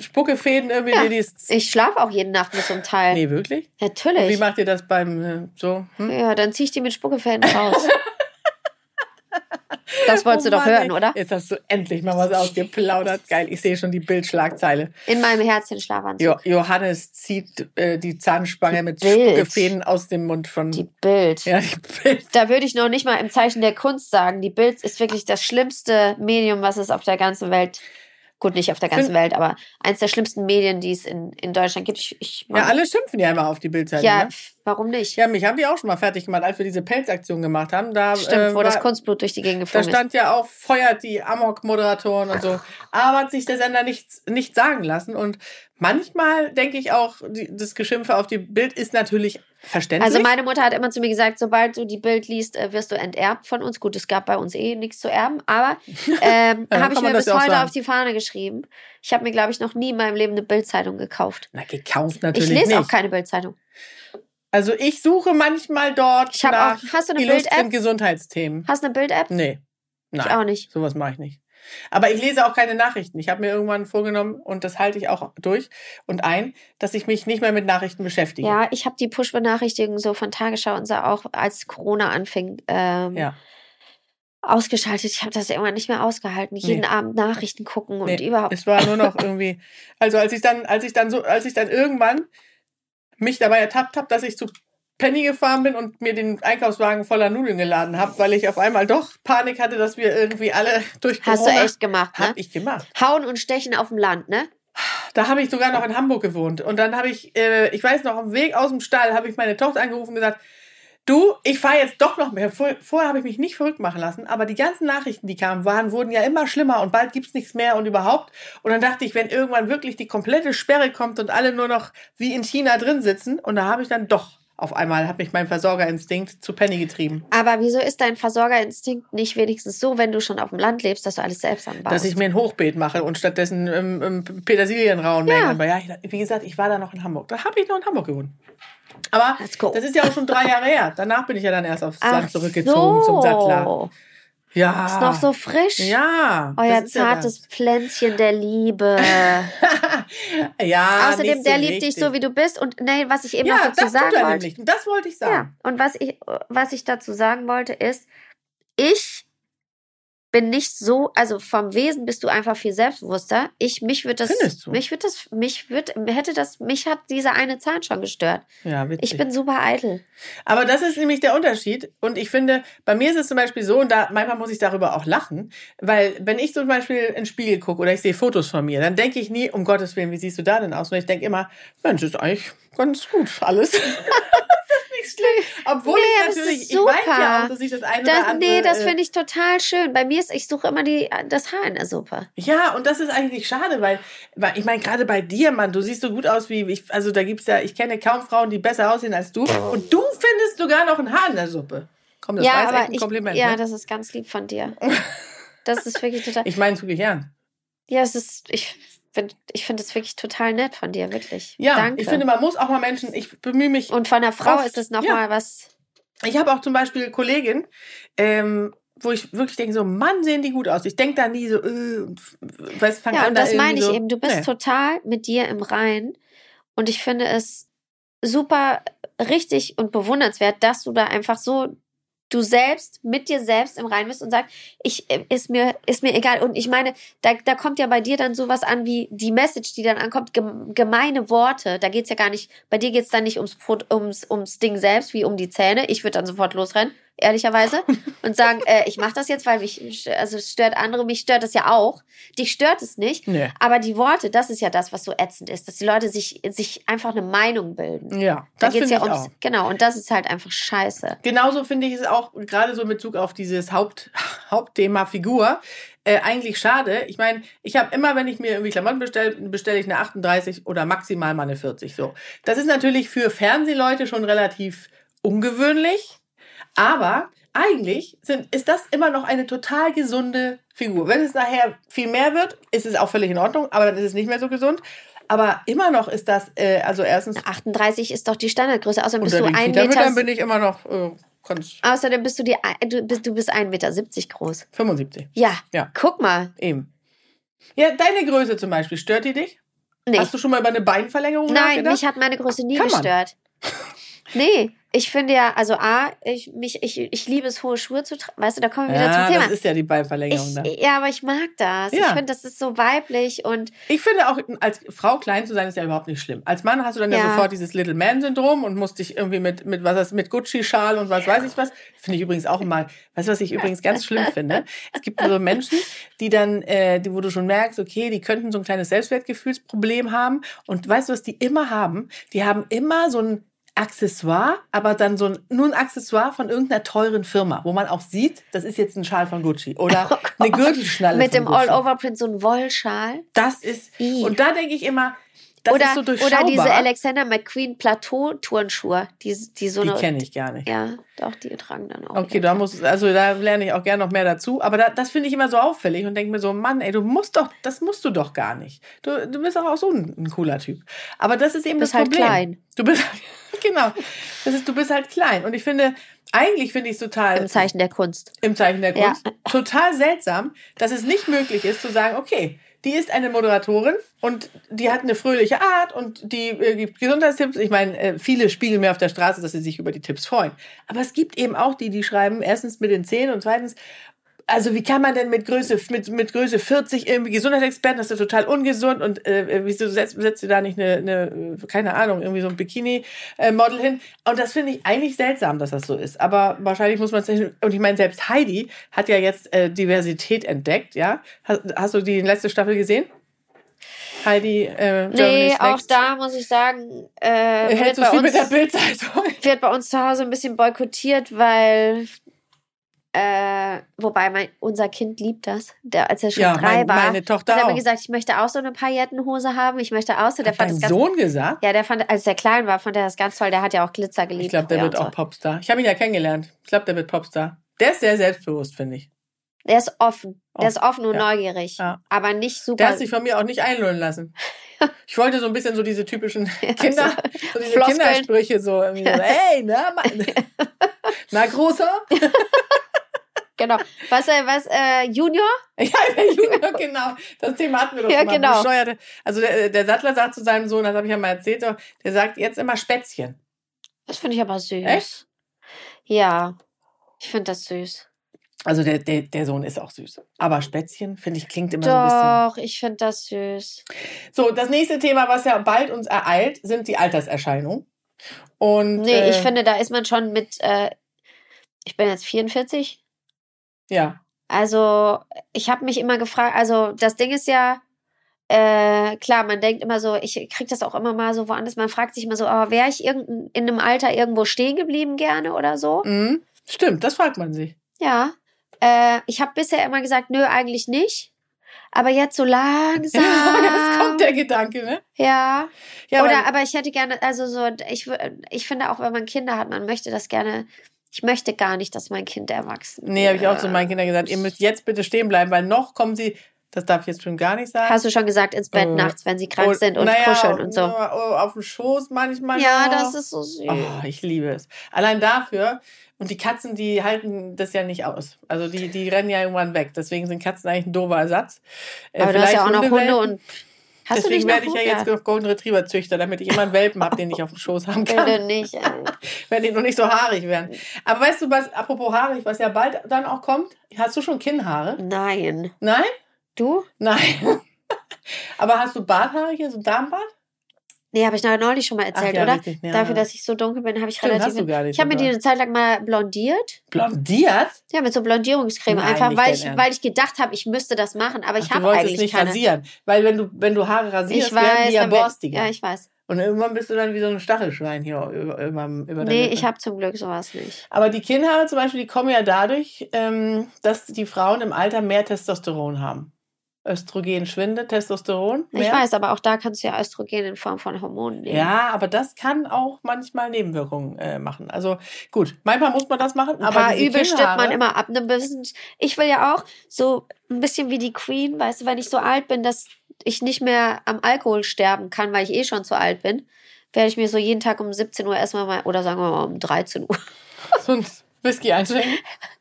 Spuckefäden irgendwie Ja, dir die. Ich schlafe auch jede Nacht mit so einem Teil. Nee, wirklich? Und wie Natürlich. macht ihr das beim äh, so? Hm? Ja, dann zieh ich die mit Spuckefäden raus. das wolltest Oh du doch hören, oder? Jetzt hast du endlich mal was ausgeplaudert. Geil, ich sehe schon die Bildschlagzeile. In meinem Herzchen Schlafanzug. Jo Johannes zieht äh, die Zahnspange mit Bild. Spuckefäden aus dem Mund von. Die Bild. ja, die Bild. Da würde ich noch nicht mal im Zeichen der Kunst sagen. Die Bild ist wirklich das schlimmste Medium, was es auf der ganzen Welt, gut, nicht auf der ganzen Find- Welt, aber eins der schlimmsten Medien, die es in, in Deutschland gibt. Ich, ich Ja, alle schimpfen ja immer auf die Bildzeitung. ja ne? warum nicht? ja, mich haben die auch schon mal fertig gemacht, als wir diese Pelzaktion gemacht haben. Da, Stimmt, äh, wo das war- Kunstblut durch die Gegend Da geflogen ist. stand ja auch, feuert die Amok-Moderatoren und so. Aber hat sich der Sender nichts nicht sagen lassen. Und manchmal denke ich auch, die, das Geschimpfe auf die Bild ist natürlich verständlich. Also meine Mutter hat immer zu mir gesagt, sobald du die Bild liest, äh, wirst du enterbt von uns. Gut, es gab bei uns eh nichts zu erben, aber ähm, Ja, habe ich mir bis heute sagen. auf die Fahne geschrieben. Ich habe mir, glaube ich, noch nie in meinem Leben eine Bildzeitung gekauft. Na, gekauft Ich natürlich lese nicht. auch keine Bildzeitung. Also ich suche manchmal dort Ich habe nach auch. Hast du eine illustren Bild-App? Gesundheitsthemen. Hast du eine Bild-App? Nee. Ich Nein. auch nicht. Sowas mache ich nicht. Aber ich lese auch keine Nachrichten. Ich habe mir irgendwann vorgenommen, und das halte ich auch durch und ein, dass ich mich nicht mehr mit Nachrichten beschäftige. Ja, ich habe die Push-Benachrichtigungen so von Tagesschau und so auch, als Corona anfing, ähm, Ja. ausgeschaltet. Ich habe das irgendwann nicht mehr ausgehalten. Jeden Nee. Abend Nachrichten gucken und Nee, überhaupt. Es war nur noch irgendwie. Also als ich dann, als ich dann so, als ich dann irgendwann mich dabei ertappt habe, dass ich zu Penny gefahren bin und mir den Einkaufswagen voller Nudeln geladen habe, weil ich auf einmal doch Panik hatte, dass wir irgendwie alle durch Corona. Hast du echt gemacht, ne? Hab ich gemacht. Hauen und Stechen auf dem Land, ne? Da habe ich sogar noch in Hamburg gewohnt. Und dann habe ich, äh, ich weiß noch, am Weg aus dem Stall habe ich meine Tochter angerufen und gesagt, du, ich fahre jetzt doch noch mehr. Vor, vorher habe ich mich nicht verrückt machen lassen, aber die ganzen Nachrichten, die kamen, waren, wurden ja immer schlimmer und bald gibt's nichts mehr und überhaupt. Und dann dachte ich, wenn irgendwann wirklich die komplette Sperre kommt und alle nur noch wie in China drin sitzen, und da habe ich dann doch auf einmal, hat mich mein Versorgerinstinkt zu Penny getrieben. Aber wieso ist dein Versorgerinstinkt nicht wenigstens so, wenn du schon auf dem Land lebst, dass du alles selbst anbaust? Dass ich mir ein Hochbeet mache und stattdessen ähm, ähm, Petersilienrauen Ja. Aber ja, ich, wie gesagt, ich war da noch in Hamburg. Da habe ich noch in Hamburg gewohnt. Aber das ist ja auch schon drei Jahre her. Danach bin ich ja dann erst aufs Ach Land zurückgezogen zum Sattler. Ja. Ist noch so frisch. Ja. Euer ist ja zartes Pflänzchen der Liebe. ja. Außerdem, so der liebt dich richtig. so, wie du bist. Und nee, was ich eben ja, noch dazu das sagen tut er wollte. nämlich. Das wollte ich Ja, sagen. und was ich, was ich dazu sagen wollte, ist, ich bin nicht so, also vom Wesen bist du einfach viel selbstbewusster. Ich, mich wird das, mich wird das, mich wird, hätte das, mich hat dieser eine Zahn schon gestört. Ja, witzig. Ich bin super eitel. Aber das ist nämlich der Unterschied. Und ich finde, bei mir ist es zum Beispiel so, und da manchmal muss ich darüber auch lachen, weil wenn ich zum Beispiel in den Spiegel gucke oder ich sehe Fotos von mir, dann denke ich nie, um Gottes Willen, wie siehst du da denn aus? Und ich denke immer, Mensch, ist eigentlich ganz gut alles. das ist nicht schlimm. Obwohl Nee, ich natürlich, ich weiß ja auch, dass ich das eine Das, oder andere... nee, das äh, finde ich total schön. Bei mir ist, ich suche immer die, das Haar in der Suppe. Ja, und das ist eigentlich schade, weil, weil ich meine, gerade bei dir, Mann, du siehst so gut aus wie ich. Also da gibt's ja, ich kenne kaum Frauen, die besser aussehen als du. Und du findest sogar noch ein Haar in der Suppe. Komm, das ja, war jetzt echt ein ich, Kompliment. ja, ne? das ist ganz lieb von dir. Das ist wirklich total. Ich meine, zu gern. Ja, es ist, ich ich finde es wirklich total nett von dir, wirklich. Ja, Danke. ich finde, man muss auch mal Menschen, ich bemühe mich. und von der Frau oft, ist es nochmal ja. mal was. Ich habe auch zum Beispiel Kollegin, ähm, wo ich wirklich denke, so, Mann, sehen die gut aus. Ich denke da nie so, äh, weiß, fang Ja, an, und da das meine irgendwie ich so, eben. Du bist nee. total mit dir im Reinen. Und ich finde es super richtig und bewundernswert, dass du da einfach so du selbst mit dir selbst im Reinen bist und sagst, ich äh, ist mir ist mir egal und ich meine, da, da kommt ja bei dir dann sowas an wie die Message, die dann ankommt, gem- gemeine Worte. Da geht's ja gar nicht, bei dir geht's dann nicht ums ums ums Ding selbst wie um die Zähne. Ich würde dann sofort losrennen, ehrlicherweise und sagen, äh, ich mache das jetzt, weil mich also es stört andere, mich stört das ja auch. Dich stört es nicht, Nee. aber die Worte, das ist ja das, was so ätzend ist, dass die Leute sich, sich einfach eine Meinung bilden. Ja, Da das geht's finde ja ich ums, auch. genau, und das ist halt einfach scheiße. Genauso finde ich es auch gerade so in Bezug auf dieses Haupt, Hauptthema Figur äh, eigentlich schade. Ich meine, ich habe immer, wenn ich mir irgendwie Klamotten bestelle, bestelle ich eine 38 oder maximal mal eine 40. So, das ist natürlich für Fernsehleute schon relativ ungewöhnlich, aber eigentlich sind, ist das immer noch eine total gesunde Figur. Wenn es nachher viel mehr wird, ist es auch völlig in Ordnung, aber dann ist es nicht mehr so gesund. Aber immer noch ist das, äh, also erstens 38 ist doch die Standardgröße. Außerdem bist du ein Meter. bin ich immer noch äh, ganz Außerdem bist du die, du bist, du bist 1,70 Meter groß. 75. Ja. Ja. Guck mal. Eben. Ja, deine Größe zum Beispiel, stört die dich? Nee. Hast du schon mal über eine Beinverlängerung Nein, nachgedacht? mich hat meine Größe nie Kann man. Nee, ich finde ja, also A, ich, mich, ich, ich liebe es, hohe Schuhe zu tragen. Weißt du, da kommen wir wieder ja, zum Thema. das ist ja die Beinverlängerung da. Ich, ja, aber ich mag das. Ich Ja. finde, das ist so weiblich und Ich finde auch, als Frau klein zu sein, ist ja überhaupt nicht schlimm. Als Mann hast du dann ja, Ja. sofort dieses Little Man-Syndrom und musst dich irgendwie mit, mit was ist, mit Gucci-Schal und was weiß ich was. Finde ich übrigens auch immer, weißt du, was ich übrigens ganz schlimm finde? Es gibt so Menschen, die dann, äh, die, wo du schon merkst, okay, die könnten so ein kleines Selbstwertgefühlsproblem haben. Und weißt du, was die immer haben? Die haben immer so ein Accessoire, aber dann so ein, nur ein Accessoire von irgendeiner teuren Firma, wo man auch sieht, das ist jetzt ein Schal von Gucci oder eine Gürtelschnalle Oh mit dem. All-Over-Print so ein Wollschal. Das ist, I. und da denke ich immer, das oder, ist so durchschaubar. oder diese Alexander McQueen Plateau-Turnschuhe, die, die so die eine. kenne ich gar nicht. Ja, doch, die tragen dann auch. Okay, da muss, also da lerne ich auch gerne noch mehr dazu. Aber da, das finde ich immer so auffällig und denke mir so, Mann, ey, du musst doch, das musst du doch gar nicht. Du, du bist doch auch so ein, ein cooler Typ. Aber das ist eben das halt Problem. klein. Du bist genau. Das ist, du bist halt klein. Und ich finde, eigentlich finde ich es total Im Zeichen der Kunst. im Zeichen der Ja. Kunst. Total seltsam, dass es nicht möglich ist zu sagen, okay, die ist eine Moderatorin und die hat eine fröhliche Art und die äh, gibt Gesundheitstipps. Ich meine, äh, viele spiegeln mir auf der Straße, dass sie sich über die Tipps freuen. Aber es gibt eben auch die, die schreiben, erstens mit den Zähnen und zweitens, also wie kann man denn mit Größe, mit, mit Größe 40 irgendwie Gesundheitsexperten, das ist ja total ungesund und äh, wieso setzt, setzt du da nicht eine, eine, keine Ahnung, irgendwie so ein Bikini-Model hin? Und das finde ich eigentlich seltsam, dass das so ist. Aber wahrscheinlich muss man es nicht, und ich meine, selbst Heidi hat ja jetzt äh, Diversität entdeckt, ja? Hast, hast du die letzte Staffel gesehen? Heidi, äh, Nee, Germany's auch Next? da muss ich sagen, äh, wird, bei viel mit der uns, wird bei uns zu Hause ein bisschen boykottiert, weil. Äh, wobei mein, unser Kind liebt das. Der, als er schon Ja, drei mein, war, meine Tochter hat er mir gesagt, ich möchte auch so eine Paillettenhose haben. Ich möchte auch so. Der Hat fand dein das ganz, Sohn gesagt? Ja, der fand, als der klein war, fand er das ganz toll. Der hat ja auch Glitzer geliebt. Ich glaube, der wird auch Popstar. Ich habe ihn ja kennengelernt. Ich glaube, der wird Popstar. Der ist sehr selbstbewusst, finde ich. Der ist offen. Der ist offen und ja. neugierig. Ja. Aber nicht Der super. hat sich von mir auch nicht einlullen lassen. Ich wollte so ein bisschen so diese typischen Kinder, so diese Floskeln. Kindersprüche, so irgendwie so, hey, na, na, großer? Genau. Was, äh, was, äh, Junior? Ja, der Junior, genau. Das Thema hatten wir doch Ja, mal. genau. Bescheuerte. Also der, der Sattler sagt zu seinem Sohn, das habe ich ja mal erzählt, der sagt jetzt immer Spätzchen. Das finde ich aber süß. Echt? Ja. Ich finde das süß. Also der, der, der Sohn ist auch süß. Aber Spätzchen, finde ich, klingt immer so ein bisschen. Doch, ich finde das süß. So, das nächste Thema, was ja bald uns ereilt, sind die Alterserscheinungen. Und, Nee, äh, ich finde, da ist man schon mit, äh, ich bin jetzt 44. Ja. Also, ich habe mich immer gefragt, also das Ding ist ja, äh, klar, man denkt immer so, ich kriege das auch immer mal so woanders, man fragt sich immer so, oh, wäre ich in einem Alter irgendwo stehen geblieben gerne oder so? Mhm. Stimmt, das fragt man sich. Ja. Äh, ich habe bisher immer gesagt, nö, eigentlich nicht. Aber jetzt so langsam. Jetzt kommt der Gedanke, ne? ja. Ja, Oder aber, aber ich hätte gerne, also so, ich, ich finde auch, wenn man Kinder hat, man möchte das gerne. Ich möchte gar nicht, dass mein Kind erwachsen nee, habe ich auch zu meinen Kindern gesagt, ihr müsst jetzt bitte stehen bleiben, weil noch kommen sie, das darf ich jetzt schon gar nicht sagen. Hast du schon gesagt, ins Bett Äh, nachts, wenn sie krank Und- sind und naja, kuscheln und so. Auf dem Schoß manchmal. Ja, noch. das ist so süß. Oh, ich liebe es. Allein dafür. Und die Katzen, die halten das ja nicht aus. Also die, die rennen ja irgendwann weg. Deswegen sind Katzen eigentlich ein doofer Ersatz. Äh, Aber du hast ja auch noch. Hunde und. Hast Deswegen du nicht werde ich ja jetzt noch Golden Retriever züchter, damit ich immer einen Welpen habe, den ich auf dem Schoß haben Bitte kann. nicht. ey. Wenn die noch nicht so haarig werden. Aber weißt du, was, apropos haarig, was ja bald dann auch kommt? Hast du schon Kinnhaare? Nein. Nein? Du? Nein. Aber hast du Barthaare hier, so Darmbart? Nee, habe ich neulich schon mal erzählt, ja, oder? richtig, ja. Dafür, dass ich so dunkel bin, habe ich Stimmt, relativ. hast du gar nicht ich habe mir die eine Zeit lang mal blondiert. Blondiert? Ja, mit so Blondierungscreme. Nein, einfach, weil ich, weil ich gedacht habe, ich müsste das machen, aber ich Ach, du habe eigentlich nicht keine. rasieren. Weil wenn du, wenn du Haare rasierst, Ich werden weiß. die ja borstiger. ja, ich weiß. Und irgendwann bist du dann wie so ein Stachelschwein hier über, über, über Nee, ich habe zum Glück sowas nicht. Aber die Kinnhaare zum Beispiel, die kommen ja dadurch, ähm, dass die Frauen im Alter mehr Testosteron haben. Östrogen schwindet, Testosteron mehr. Ich weiß, aber auch da kannst du ja Östrogen in Form von Hormonen nehmen. Ja, aber das kann auch manchmal Nebenwirkungen äh, machen. Also gut, manchmal muss man das machen, Ein aber Übel stirbt man immer ab einem gewissen. Ich will ja auch so ein bisschen wie die Queen, weißt du, wenn ich so alt bin, dass ich nicht mehr am Alkohol sterben kann, weil ich eh schon zu alt bin, werde ich mir so jeden Tag um 17 Uhr erstmal mal, oder sagen wir mal um 13 Uhr, so ein Whisky einschenken.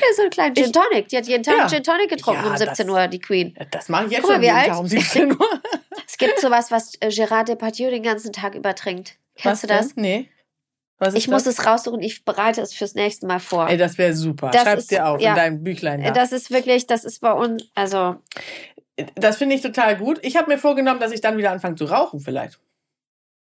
ja, so einen kleinen Gin Tonic. Die hat jeden Tag Ja. Gin Tonic getrunken Ja, um 17 das- Uhr, die Queen. Das mache ich jetzt Guck mal, schon wie jeden alt? Tag um 17 Uhr. Es gibt sowas, was äh, Gérard Depardieu den ganzen Tag über trinkt. Kennst Was du das? denn? Nee. Was ist Ich muss das? es raussuchen, ich bereite es fürs nächste Mal vor. Ey, das wäre super. Das Schreib's ist- dir auf ja. in deinem Büchlein. Da. Das ist wirklich, das ist bei uns, also Das finde ich total gut. Ich habe mir vorgenommen, dass ich dann wieder anfange zu rauchen vielleicht.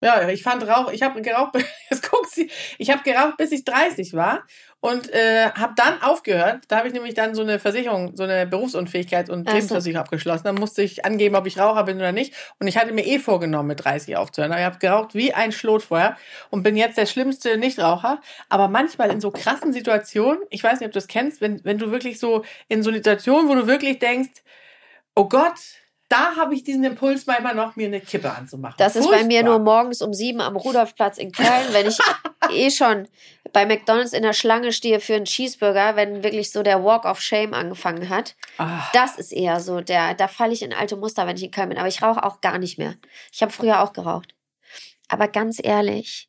Ja, ich fand Rauch, ich habe geraucht, jetzt guckt sie, ich habe geraucht, bis ich 30 war und äh, habe dann aufgehört. Da habe ich nämlich dann so eine Versicherung, so eine Berufsunfähigkeit und so. Lebensversicherung abgeschlossen. Dann musste ich angeben, ob ich Raucher bin oder nicht. Und ich hatte mir eh vorgenommen, mit 30 aufzuhören. Aber ich habe geraucht wie ein Schlot vorher und bin jetzt der schlimmste Nichtraucher. Aber manchmal in so krassen Situationen, ich weiß nicht, ob du das kennst, wenn, wenn du wirklich so in so Situationen, wo du wirklich denkst, oh Gott, da habe ich diesen Impuls manchmal noch, mir eine Kippe anzumachen. Das ist bei mir Furchtbar. nur morgens um sieben am Rudolfplatz in Köln, wenn ich eh schon bei McDonalds in der Schlange stehe für einen Cheeseburger, wenn wirklich so der Walk of Shame angefangen hat. Ah, Das ist eher so der, da falle ich in alte Muster, wenn ich in Köln bin. Aber ich rauche auch gar nicht mehr. Ich habe früher auch geraucht. Aber ganz ehrlich,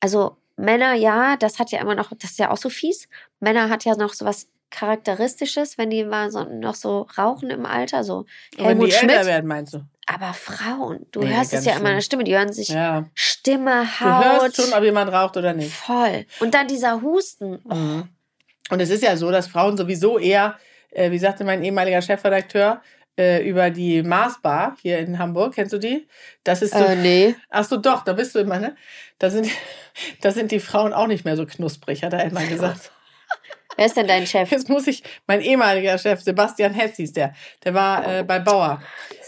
also Männer, ja, das hat ja immer noch, das ist ja auch so fies. Männer hat ja noch so was Charakteristisches, wenn die mal so, noch so rauchen im Alter, so und wenn Helmut die älter Schmidt. werden, meinst du? Aber Frauen, du Nee, hörst es ja immer in der schlimm. Stimme, die hören sich Ja. Stimme, Du Haut. hörst schon, ob jemand raucht oder nicht. voll. Und dann dieser Husten. Mhm. Und es ist ja so, dass Frauen sowieso eher, äh, wie sagte mein ehemaliger Chefredakteur, äh, über die Marsbar hier in Hamburg, kennst du die? Das ist so, Äh, nee. ach so, doch, da bist du immer, ne? Da sind, da sind die Frauen auch nicht mehr so knusprig, hat er immer gesagt. Wer ist denn dein Chef? Jetzt muss ich, mein ehemaliger Chef, Sebastian Hess hieß der, der war äh, bei Bauer,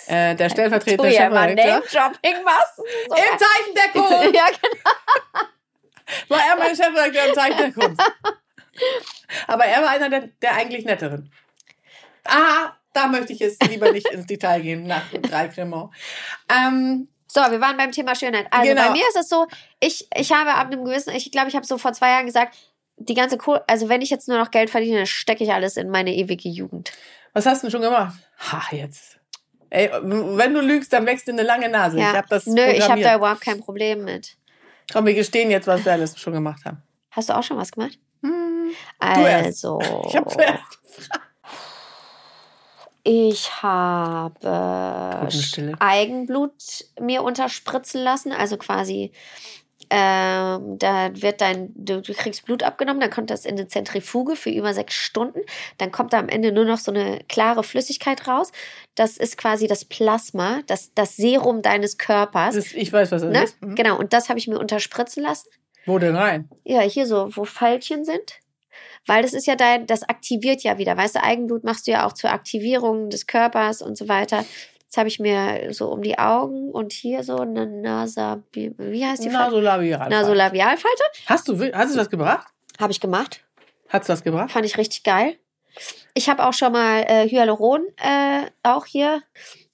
äh, der stellvertretende Du ja. Name-Dropping machst. So Im Zeichen der Kunst ja, genau. war er mein Chefredakteur im Zeichen der Kunst. Aber er war einer der, der eigentlich netteren. Aha, da möchte ich jetzt lieber nicht ins Detail gehen nach drei Cremant. Ähm, So, wir waren beim Thema Schönheit. Also Genau. bei mir ist es so, ich, ich habe ab einem gewissen, ich glaube, ich habe so vor zwei Jahren gesagt, die ganze Kohle, also wenn ich jetzt nur noch Geld verdiene, dann stecke ich alles in meine ewige Jugend. was hast du denn schon gemacht? Ha, jetzt. Ey, wenn du lügst, dann wächst dir eine lange Nase. Ja. Ich hab das Nö, ich habe da überhaupt kein Problem mit. Komm, wir gestehen jetzt, was wir alles schon gemacht haben. Hast du auch schon was gemacht? Hm, erst. Also, Ich habe zuerst. ich habe. Eigenblut mir unterspritzen lassen, also quasi ähm, da wird dein, du, du kriegst Blut abgenommen, dann kommt das in eine Zentrifuge für über sechs Stunden. Dann kommt da am Ende nur noch so eine klare Flüssigkeit raus. Das ist quasi das Plasma, das, das Serum deines Körpers. Das, ich weiß, was das ne? ist. Mhm. Genau, und das habe ich mir unterspritzen lassen. Wo denn rein? Ja, hier so, wo Pfeilchen sind. Weil das ist ja dein, das aktiviert ja wieder. Weißt du, Eigenblut machst du ja auch zur Aktivierung des Körpers und so weiter. Jetzt habe ich mir so um die Augen und hier so eine Nasa, wie heißt die Falte? Nasolabial. Nasolabialfalte. Hast du, hast du das gebracht? Habe ich gemacht. Hast du das gebracht? Fand ich richtig geil. Ich habe auch schon mal äh, Hyaluron äh, auch hier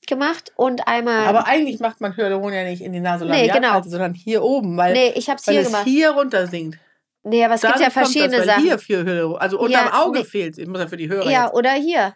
gemacht und einmal. Aber eigentlich macht man Hyaluron ja nicht in die Nasolabialfalte, Nee, genau. sondern hier oben, weil, nee, ich habe es weil hier es gemacht. hier runter sinkt. nee, aber es gibt ja Dadurch verschiedene das, Sachen. Hier für Hyaluron, also unterm Ja, Auge nee. fehlt. Ich muss ja für die Hörer ja, jetzt. oder hier.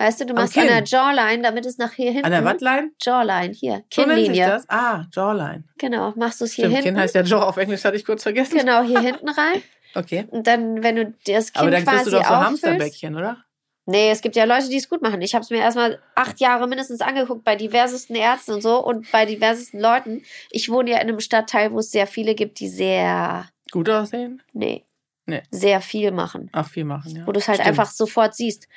Weißt du, du machst an der Jawline, damit es nach hier hinten. An der Wattline? Jawline, hier. So Kinnlinie. das? Ah, Jawline. Genau, machst du es hier Stimmt, hinten. Kinn heißt ja Jaw auf Englisch, hatte ich kurz vergessen. Genau, hier hinten rein. Okay. Und dann, wenn du das Kinn Aber dann kriegst du doch so. Hamsterbäckchen, oder? Nee, es gibt ja Leute, die es gut machen. Ich habe es mir erstmal acht Jahre mindestens angeguckt bei diversesten Ärzten und so und bei diversesten Leuten. Ich wohne ja in einem Stadtteil, wo es sehr viele gibt, die sehr, Gut aussehen? nee, Nee. sehr viel machen. Ach, viel machen, ja. Wo du es halt Stimmt. einfach sofort siehst.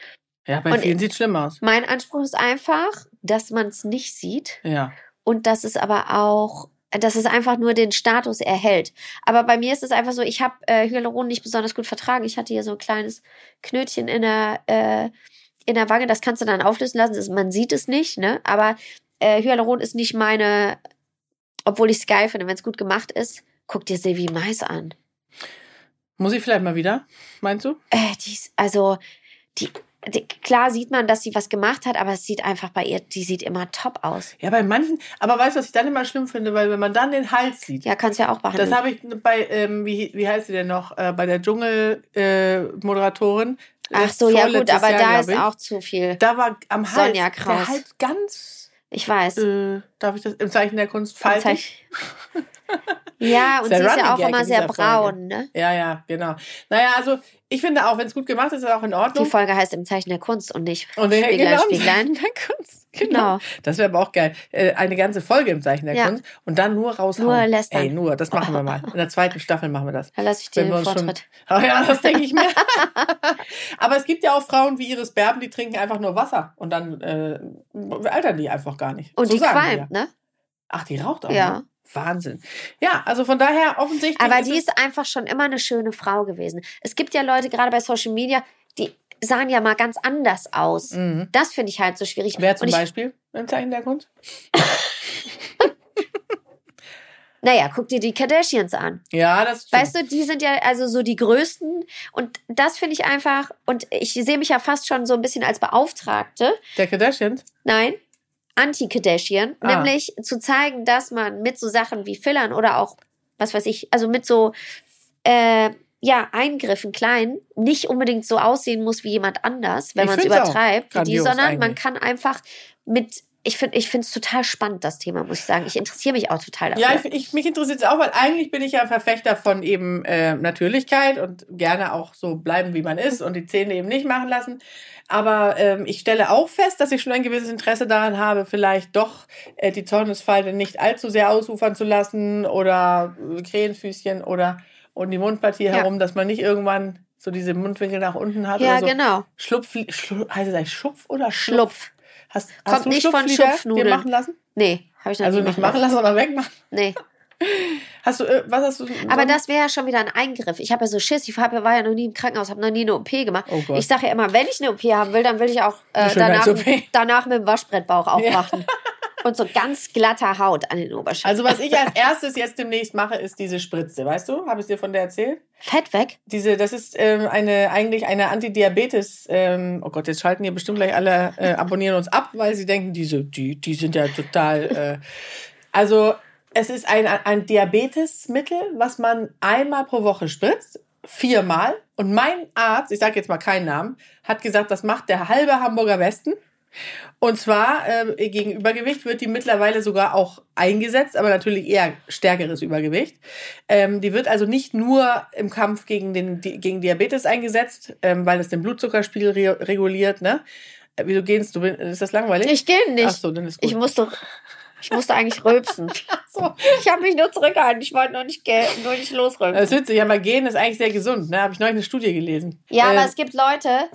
Ja, bei Und vielen sieht schlimm aus. Mein Anspruch ist einfach, dass man es nicht sieht Ja. und dass es aber auch, dass es einfach nur den Status erhält. Aber bei mir ist es einfach so, ich habe äh, Hyaluron nicht besonders gut vertragen. Ich hatte hier so ein kleines Knötchen in der, äh, in der Wange. Das kannst du dann auflösen lassen. Das, man sieht es nicht, ne? Aber äh, Hyaluron ist nicht meine, obwohl ich es geil finde, wenn es gut gemacht ist. Guck dir Sylvie Mais an. Muss ich vielleicht mal wieder, meinst du? Äh, die ist, also, die, klar sieht man, dass sie was gemacht hat, aber es sieht einfach bei ihr, die sieht immer top aus. Ja, bei manchen, aber weißt du, was ich dann immer schlimm finde, weil wenn man dann den Hals sieht, Ja, kannst ja auch behandeln. das habe ich bei, ähm, wie, wie heißt sie denn noch, äh, bei der Dschungel-Moderatorin. Ach so, ja gut, aber da ist auch zu viel. Da war am Hals, Sonja Kraus. der Hals ganz, Ich weiß. äh, darf ich das, im Zeichen der Kunst faltig? Ja, und sie ist ja auch Gag immer sehr braun, ne? Ja, ja, genau. Naja, also ich finde auch, wenn es gut gemacht ist, ist es auch in Die Ordnung. Folge heißt im Zeichen der Kunst und nicht Und Spieglein, genau, Spieglein. der Kunst. Genau. Genau. Das wäre aber auch geil. Äh, eine ganze Folge im Zeichen der Ja. Kunst und dann nur raushauen. Nur lästern. Ey, nur, das machen wir mal. In der zweiten Staffel machen wir das. Da lasse ich dir den uns schon- Vortritt. Oh ja, das denke ich mir. Aber es gibt ja auch Frauen wie Iris Berben, die trinken einfach nur Wasser und dann äh, altern die einfach gar nicht. Und So die qualmt, ne? Ach, die raucht auch. Ja. Ne? Wahnsinn. Ja, also von daher offensichtlich. Aber die ist einfach schon immer eine schöne Frau gewesen. Es gibt ja Leute, gerade bei Social Media, die sahen ja mal ganz anders aus. Mhm. Das finde ich halt so schwierig. Wer zum ich, Beispiel im Zeichen der Kunst? Naja, guck dir die Kardashians an. Ja, das stimmt. Weißt du, die sind ja also so die größten. Und das finde ich einfach, und ich sehe mich ja fast schon so ein bisschen als Beauftragte. Der Kardashians? Nein, Anti-Kardashian. Ah. Nämlich zu zeigen, dass man mit so Sachen wie Fillern oder auch, was weiß ich, also mit so, äh, ja, Eingriffen klein, nicht unbedingt so aussehen muss wie jemand anders, wenn man es übertreibt, die, sondern man eigentlich. kann einfach mit, ich finde ich finde es total spannend, das Thema, muss ich sagen. Ich interessiere mich auch total dafür. Ja, ich, ich, mich interessiert es auch, weil eigentlich bin ich ja ein Verfechter von eben äh, Natürlichkeit und gerne auch so bleiben, wie man ist und die Zähne eben nicht machen lassen. Aber ähm, ich stelle auch fest, dass ich schon ein gewisses Interesse daran habe, vielleicht doch äh, die Zornesfalte nicht allzu sehr ausufern zu lassen oder äh, Krähenfüßchen oder und die Mundpartie herum, dass man nicht irgendwann so diese Mundwinkel nach unten hat ja oder so. genau. Schlupf, Schlu heißt es eigentlich Schupf oder Schlupf? Schlupf. Hast, Kommt hast du nicht von Schupfnudeln. machen lassen? Nee, habe ich noch Also nicht machen lassen, sondern wegmachen. Nee. Hast du, äh, was hast du? Aber das wäre ja schon wieder ein Eingriff. Ich habe ja so Schiss. Ich hab, war ja noch nie im Krankenhaus, habe noch nie eine OP gemacht. Oh. Ich sage ja immer, wenn ich eine OP haben will, dann will ich auch äh, danach, danach mit dem Waschbrettbauch Ja. Und so ganz glatter Haut an den Oberschenkeln. Also was ich als erstes jetzt demnächst mache, ist diese Spritze, weißt du? Habe ich dir von der erzählt? Fett weg? Diese, das ist ähm, eine eigentlich eine Antidiabetes. Ähm, oh Gott, jetzt schalten hier bestimmt gleich alle, äh, abonnieren uns ab, weil sie denken, diese, die, die sind ja total. Äh, also es ist ein, ein Diabetesmittel, was man einmal pro Woche spritzt, viermal. Und mein Arzt, ich sage jetzt mal keinen Namen, hat gesagt, das macht der halbe Hamburger Westen. Und zwar äh, gegen Übergewicht wird die mittlerweile sogar auch eingesetzt, aber natürlich eher stärkeres Übergewicht. Ähm, die wird also nicht nur im Kampf gegen, den, gegen Diabetes eingesetzt, ähm, weil es den Blutzuckerspiegel re reguliert. Ne? Äh, Wieso gehst du? Ist das langweilig? Ich gehe nicht. Ach so, dann ist gut. Ich musste, ich musste eigentlich rülpsen. so. Ich habe mich nur zurückgehalten. Ich wollte nur nicht, nur nicht losrülpsen. Das ist witzig, aber Gehen ist eigentlich sehr gesund. Ne? Habe ich neulich eine Studie gelesen. Ja, Äh, aber es gibt Leute,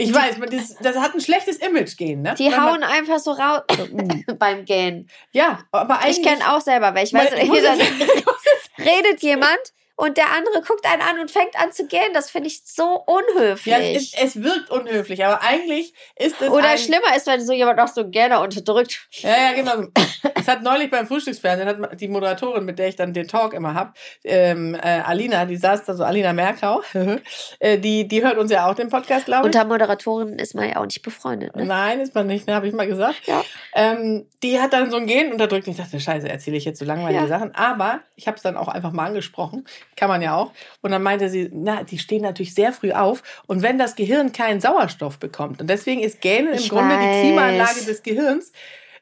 Ich weiß, das, das hat ein schlechtes Image, Gehen. Ne? die Wenn hauen einfach so raus beim Gehen. Ja, aber eigentlich... Ich kenne auch selber welche. Weißt redet jemand und der andere guckt einen an und fängt an zu gehen. Das finde ich so unhöflich. Ja, es, ist, es wirkt unhöflich, aber eigentlich ist es Oder schlimmer ist, wenn so jemand noch so gerne unterdrückt. Ja, ja, genau. Es hat neulich beim Frühstücksfernsehen, hat die Moderatorin, mit der ich dann den Talk immer hab, ähm, äh, Alina, die saß da so, Alina Merkau, äh, die, die hört uns ja auch den Podcast, glaube ich. Unter Moderatoren ist man ja auch nicht befreundet. Ne? Nein, ist man nicht, ne, habe ich mal gesagt. Ja. Ähm, die hat dann so ein Gen unterdrückt. Ich dachte, scheiße, erzähle ich jetzt so langweilige Ja. Sachen. Aber ich habe es dann auch einfach mal angesprochen. Kann man ja auch. Und dann meinte sie, na, die stehen natürlich sehr früh auf. Und wenn das Gehirn keinen Sauerstoff bekommt, und deswegen ist Gähnen im Ich Grunde weiß. die Klimaanlage des Gehirns,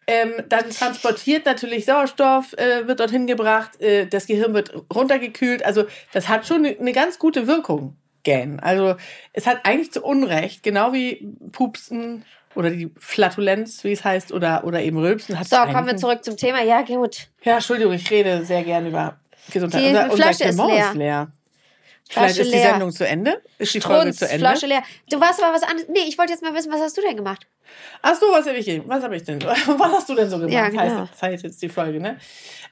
ähm, dann transportiert natürlich Sauerstoff, äh, wird dorthin gebracht, äh, das Gehirn wird runtergekühlt. Also das hat schon eine ganz gute Wirkung, Gähnen. Also es hat eigentlich zu Unrecht, genau wie Pupsen oder die Flatulenz, wie es heißt, oder, oder eben Rülpsen. Hat So, kommen wir zurück zum Thema. Ja, gut. Ja, Entschuldigung, ich rede sehr gern über Gesundheit. Die unser, Flasche ist leer. ist leer. Vielleicht Flasche ist die leer. Sendung zu Ende. Ist die Folge zu Ende? Flasche leer. Du warst aber was anderes. Nee, ich wollte jetzt mal wissen, was hast du denn gemacht? Ach so, was habe ich, was hab ich denn? Was hast du denn so gemacht? Ja, genau. heißt, das heißt jetzt die Folge, ne?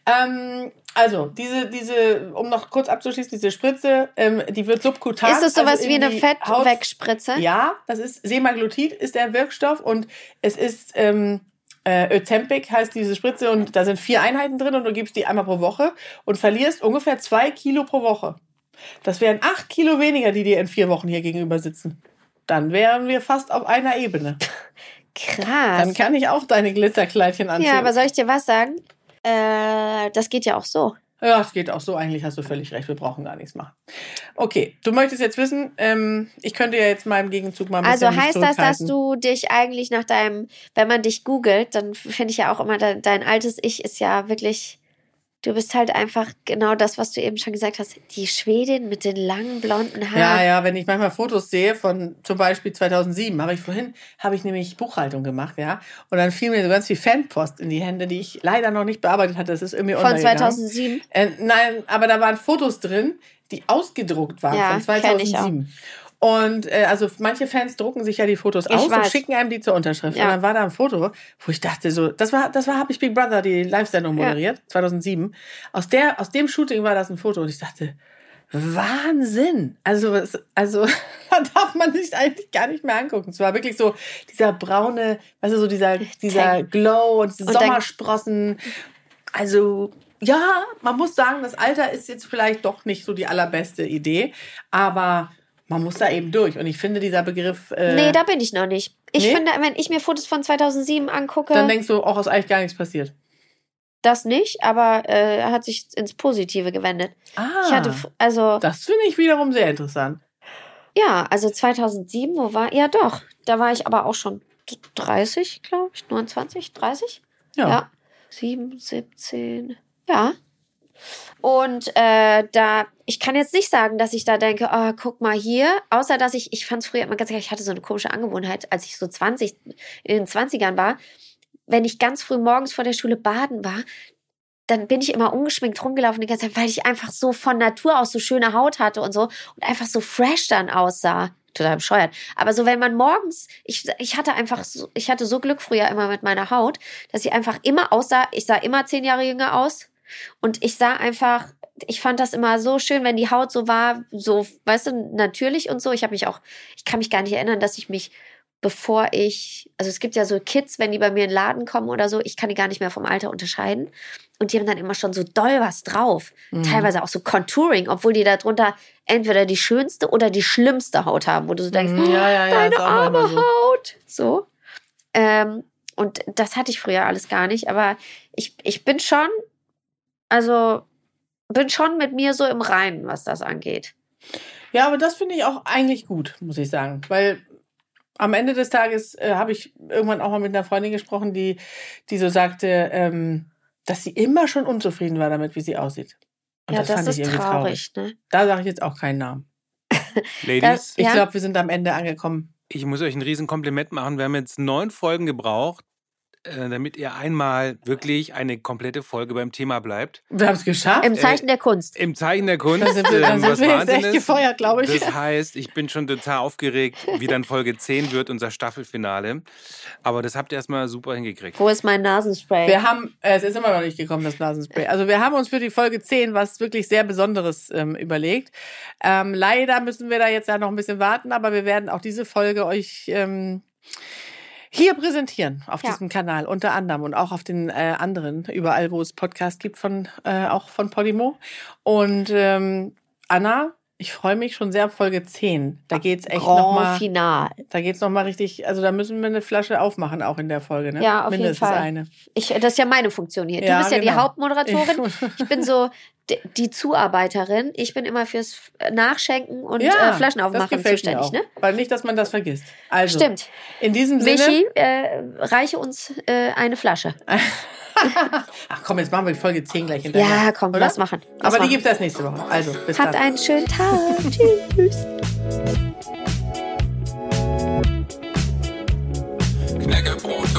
Ähm, also, diese, diese, um noch kurz abzuschließen, diese Spritze, ähm, die wird subkutan. ist das sowas also wie eine Fettwegspritze? Ja, das ist Semaglutid ist der Wirkstoff und es ist ähm, äh, Ozempic heißt diese Spritze und da sind vier Einheiten drin und du gibst die einmal pro Woche und verlierst ungefähr zwei Kilo pro Woche. Das wären acht Kilo weniger, die dir in vier Wochen hier gegenüber sitzen. Dann wären wir fast auf einer Ebene. Krass. Dann kann ich auch deine Glitzerkleidchen anziehen. Ja, aber soll ich dir was sagen? Äh, das geht ja auch so. Ja, es geht auch so. Eigentlich hast du völlig recht. Wir brauchen gar nichts machen. Okay, du möchtest jetzt wissen, ähm, ich könnte ja jetzt mal im Gegenzug mal ein Also heißt das, dass du dich eigentlich nach deinem, wenn man dich googelt, dann finde ich ja auch immer, dein, dein altes Ich ist ja wirklich, du bist halt einfach genau das, was du eben schon gesagt hast, die Schwedin mit den langen blonden Haaren. Ja, ja, wenn ich manchmal Fotos sehe von zum Beispiel 2007, habe ich vorhin, habe ich nämlich Buchhaltung gemacht, ja. Und dann fiel mir so ganz viel Fanpost in die Hände, die ich leider noch nicht bearbeitet hatte. Das ist irgendwie Von untergegangen. 2007. Äh, nein, aber da waren Fotos drin, die ausgedruckt waren Ja, von kenn ich 2007. Und äh, also manche Fans drucken sich ja die Fotos Ich aus und weiß. schicken einem die zur Unterschrift. Ja. Und dann war da ein Foto, wo ich dachte so, das war, das war, habe ich Big Brother, die Live-Sendung Ja. moderiert, 2007. Aus der, aus dem Shooting war das ein Foto und ich dachte, Wahnsinn! Also, also da darf man sich eigentlich gar nicht mehr angucken. Es war wirklich so dieser braune, weißt du, so dieser, dieser Glow und Und Sommersprossen. Also, ja, man muss sagen, das Alter ist jetzt vielleicht doch nicht so die allerbeste Idee, aber man muss da eben durch. Und ich finde, dieser Begriff, äh, Nee, da bin ich noch nicht. Ich Nee? finde, wenn ich mir Fotos von 2007 angucke, dann denkst du, auch ist eigentlich gar nichts passiert. das nicht, aber äh, er hat sich ins Positive gewendet. Ah, Ich hatte, f- also, das finde ich wiederum sehr interessant. ja, also 2007, wo war, ja doch, da war ich aber auch schon 30, glaube ich, 29, 30? Ja. Ja. 7, 17, ja. Und äh, da, ich kann jetzt nicht sagen, dass ich da denke, oh, guck mal hier, außer dass ich, ich fand es früher immer ganz ich hatte so eine komische Angewohnheit, als ich so 20, in den 20ern war, wenn ich ganz früh morgens vor der Schule baden war, dann bin ich immer ungeschminkt rumgelaufen die ganze Zeit, weil ich einfach so von Natur aus so schöne Haut hatte und so und einfach so fresh dann aussah. Total bescheuert. Aber so, wenn man morgens, ich, ich hatte einfach, so, ich hatte so Glück früher immer mit meiner Haut, dass ich einfach immer aussah, ich sah immer zehn Jahre jünger aus und ich sah einfach, ich fand das immer so schön, wenn die Haut so war, so, weißt du, natürlich und so. Ich habe mich auch, ich kann mich gar nicht erinnern, dass ich mich, bevor ich, also es gibt ja so Kids, wenn die bei mir in den Laden kommen oder so, ich kann die gar nicht mehr vom Alter unterscheiden. Und die haben dann immer schon so doll was drauf. Mhm. Teilweise auch so Contouring, obwohl die da drunter entweder die schönste oder die schlimmste Haut haben, wo du so denkst, Mhm, ja, ja, ja, deine ist auch arme so. Haut. So. Ähm, und das hatte ich früher alles gar nicht, aber ich, ich bin schon, also bin schon mit mir so im Reinen, was das angeht. Ja, aber das finde ich auch eigentlich gut, muss ich sagen. Weil am Ende des Tages äh, habe ich irgendwann auch mal mit einer Freundin gesprochen, die, die so sagte, ähm, dass sie immer schon unzufrieden war damit, wie sie aussieht. Und ja, das, das, fand ist ich irgendwie traurig, traurig. ne? Da sage ich jetzt auch keinen Namen. Ladies, Ich Ja. glaube, wir sind am Ende angekommen. ich muss euch ein riesen Kompliment machen. Wir haben jetzt neun Folgen gebraucht, damit ihr einmal wirklich eine komplette Folge beim Thema bleibt. Wir haben es geschafft. Im Zeichen der Kunst. Im Zeichen der Kunst. Da sind wir- da ähm, sind was wir jetzt echt ist. gefeuert, glaube ich. Das heißt, ich bin schon total aufgeregt, wie dann Folge 10 wird, unser Staffelfinale. Aber das habt ihr erstmal super hingekriegt. Wo ist mein Nasenspray? Wir haben, äh, es ist immer noch nicht gekommen, das Nasenspray. Also wir haben uns für die Folge 10 was wirklich sehr Besonderes ähm, überlegt. Ähm, leider müssen wir da jetzt ja noch ein bisschen warten, aber wir werden auch diese Folge euch ähm, hier präsentieren auf Ja. diesem Kanal unter anderem und auch auf den äh, anderen, überall wo es Podcasts gibt von äh, auch von Podimo. Und ähm, Anna, ich freue mich schon sehr auf Folge 10. Da geht's echt Grand nochmal. Final. Da geht's noch mal richtig, also da müssen wir eine Flasche aufmachen, auch in der Folge, ne? Ja, auf jeden Mindestens Fall. eine. Ich, das ist ja meine Funktion hier. Du Ja, bist ja die genau. Hauptmoderatorin. Ich bin so die, die Zuarbeiterin. Ich bin immer fürs Nachschenken und äh, Flaschen aufmachen zuständig, ne? Weil nicht, dass man das vergisst. Also, Stimmt. in diesem Sinne. Michi, äh, reiche uns äh, eine Flasche. Ach komm, jetzt machen wir die Folge 10 gleich hinterher. Ja, komm, oder? lass machen. Lass Aber die machen. gibt's erst nächste Woche. Also, bis Habt dann. einen schönen Tag. Tschüss. Knäckebrot